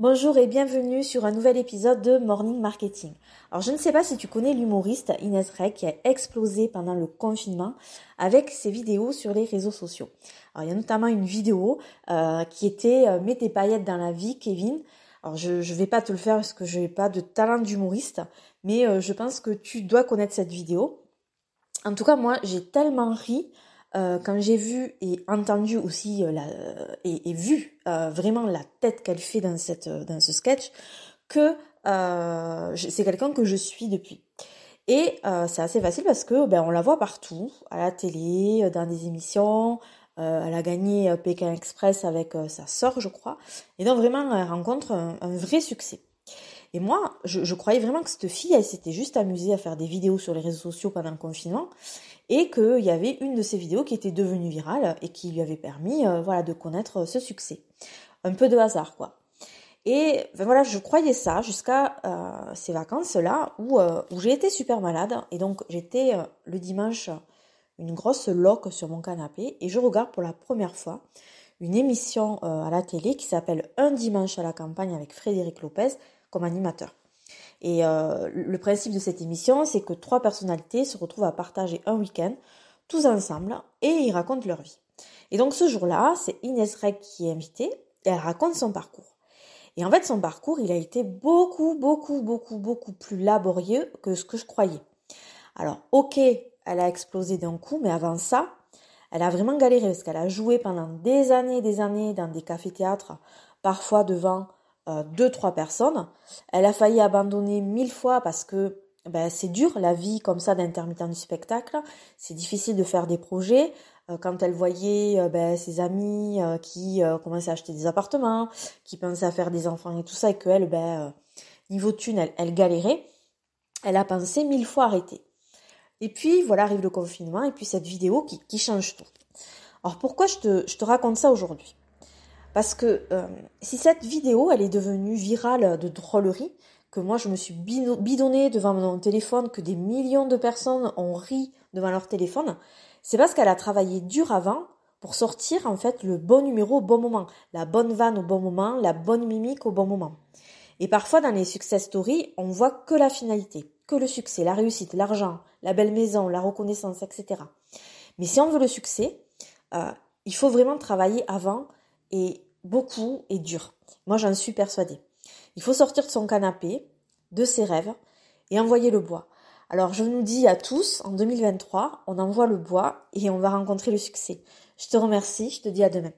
Bonjour et bienvenue sur un nouvel épisode de Morning Marketing. Alors je ne sais pas si tu connais l'humoriste Inès Rey qui a explosé pendant le confinement avec ses vidéos sur les réseaux sociaux. Alors il y a notamment une vidéo euh, qui était euh, Mets tes paillettes dans la vie Kevin. Alors je ne vais pas te le faire parce que je n'ai pas de talent d'humoriste, mais euh, je pense que tu dois connaître cette vidéo. En tout cas moi j'ai tellement ri euh, quand j'ai vu et entendu aussi euh, la, et, vu euh, vraiment la tête qu'elle fait dans cette dans ce sketch que c'est quelqu'un que je suis depuis. Et c'est assez facile parce que ben on la voit partout, à la télé, dans des émissions. elle a gagné Pékin Express avec sa sœur, je crois. Et donc vraiment, elle rencontre un vrai succès. Et moi, je, croyais vraiment que cette fille, elle s'était juste amusée à faire des vidéos sur les réseaux sociaux pendant le confinement et qu'il y avait une de ces vidéos qui était devenue virale et qui lui avait permis euh, voilà, de connaître ce succès. Un peu de hasard, quoi. Et ben voilà, je croyais ça jusqu'à euh, ces vacances-là où, euh, où j'ai été super malade. Et donc j'étais le dimanche une grosse loque sur mon canapé et je regarde pour la première fois une émission à la télé qui s'appelle Un dimanche à la campagne avec Frédéric Lopez comme animateur. Et euh, le principe de cette émission, c'est que trois personnalités se retrouvent à partager un week-end, tous ensemble, et ils racontent leur vie. Et donc ce jour-là, c'est Inès Reg qui est invitée, et elle raconte son parcours. Et en fait, son parcours, il a été beaucoup, beaucoup, beaucoup, beaucoup plus laborieux que ce que je croyais. Alors, ok, elle a explosé d'un coup, mais avant ça, elle a vraiment galéré parce qu'elle a joué pendant des années des années dans des cafés-théâtres, parfois devant euh, deux, trois personnes. Elle a failli abandonner mille fois parce que ben, c'est dur la vie comme ça d'intermittent du spectacle. C'est difficile de faire des projets. Euh, quand elle voyait euh, ben, ses amis qui commençaient à acheter des appartements, qui pensaient à faire des enfants et tout ça, et qu'elle, ben, niveau thune, elle, elle galérait, elle a pensé mille fois arrêter. Et puis voilà arrive le confinement et puis cette vidéo qui, qui change tout. Alors pourquoi je te, je te raconte ça aujourd'hui? Parce que euh, si cette vidéo, elle est devenue virale de drôlerie, que moi je me suis bidonnée devant mon téléphone, que des millions de personnes ont ri devant leur téléphone, c'est parce qu'elle a travaillé dur avant pour sortir en fait le bon numéro au bon moment, la bonne vanne au bon moment, la bonne mimique au bon moment. Et parfois dans les success stories, on voit que la finalité, que le succès, la réussite, l'argent, la belle maison, la reconnaissance, etc. Mais si on veut le succès, euh, il faut vraiment travailler avant et beaucoup et dur. Moi, j'en suis persuadée. Il faut sortir de son canapé, de ses rêves, et envoyer le bois. Alors, je nous dis à tous, en 2023, on envoie le bois et on va rencontrer le succès. Je te remercie, je te dis à demain.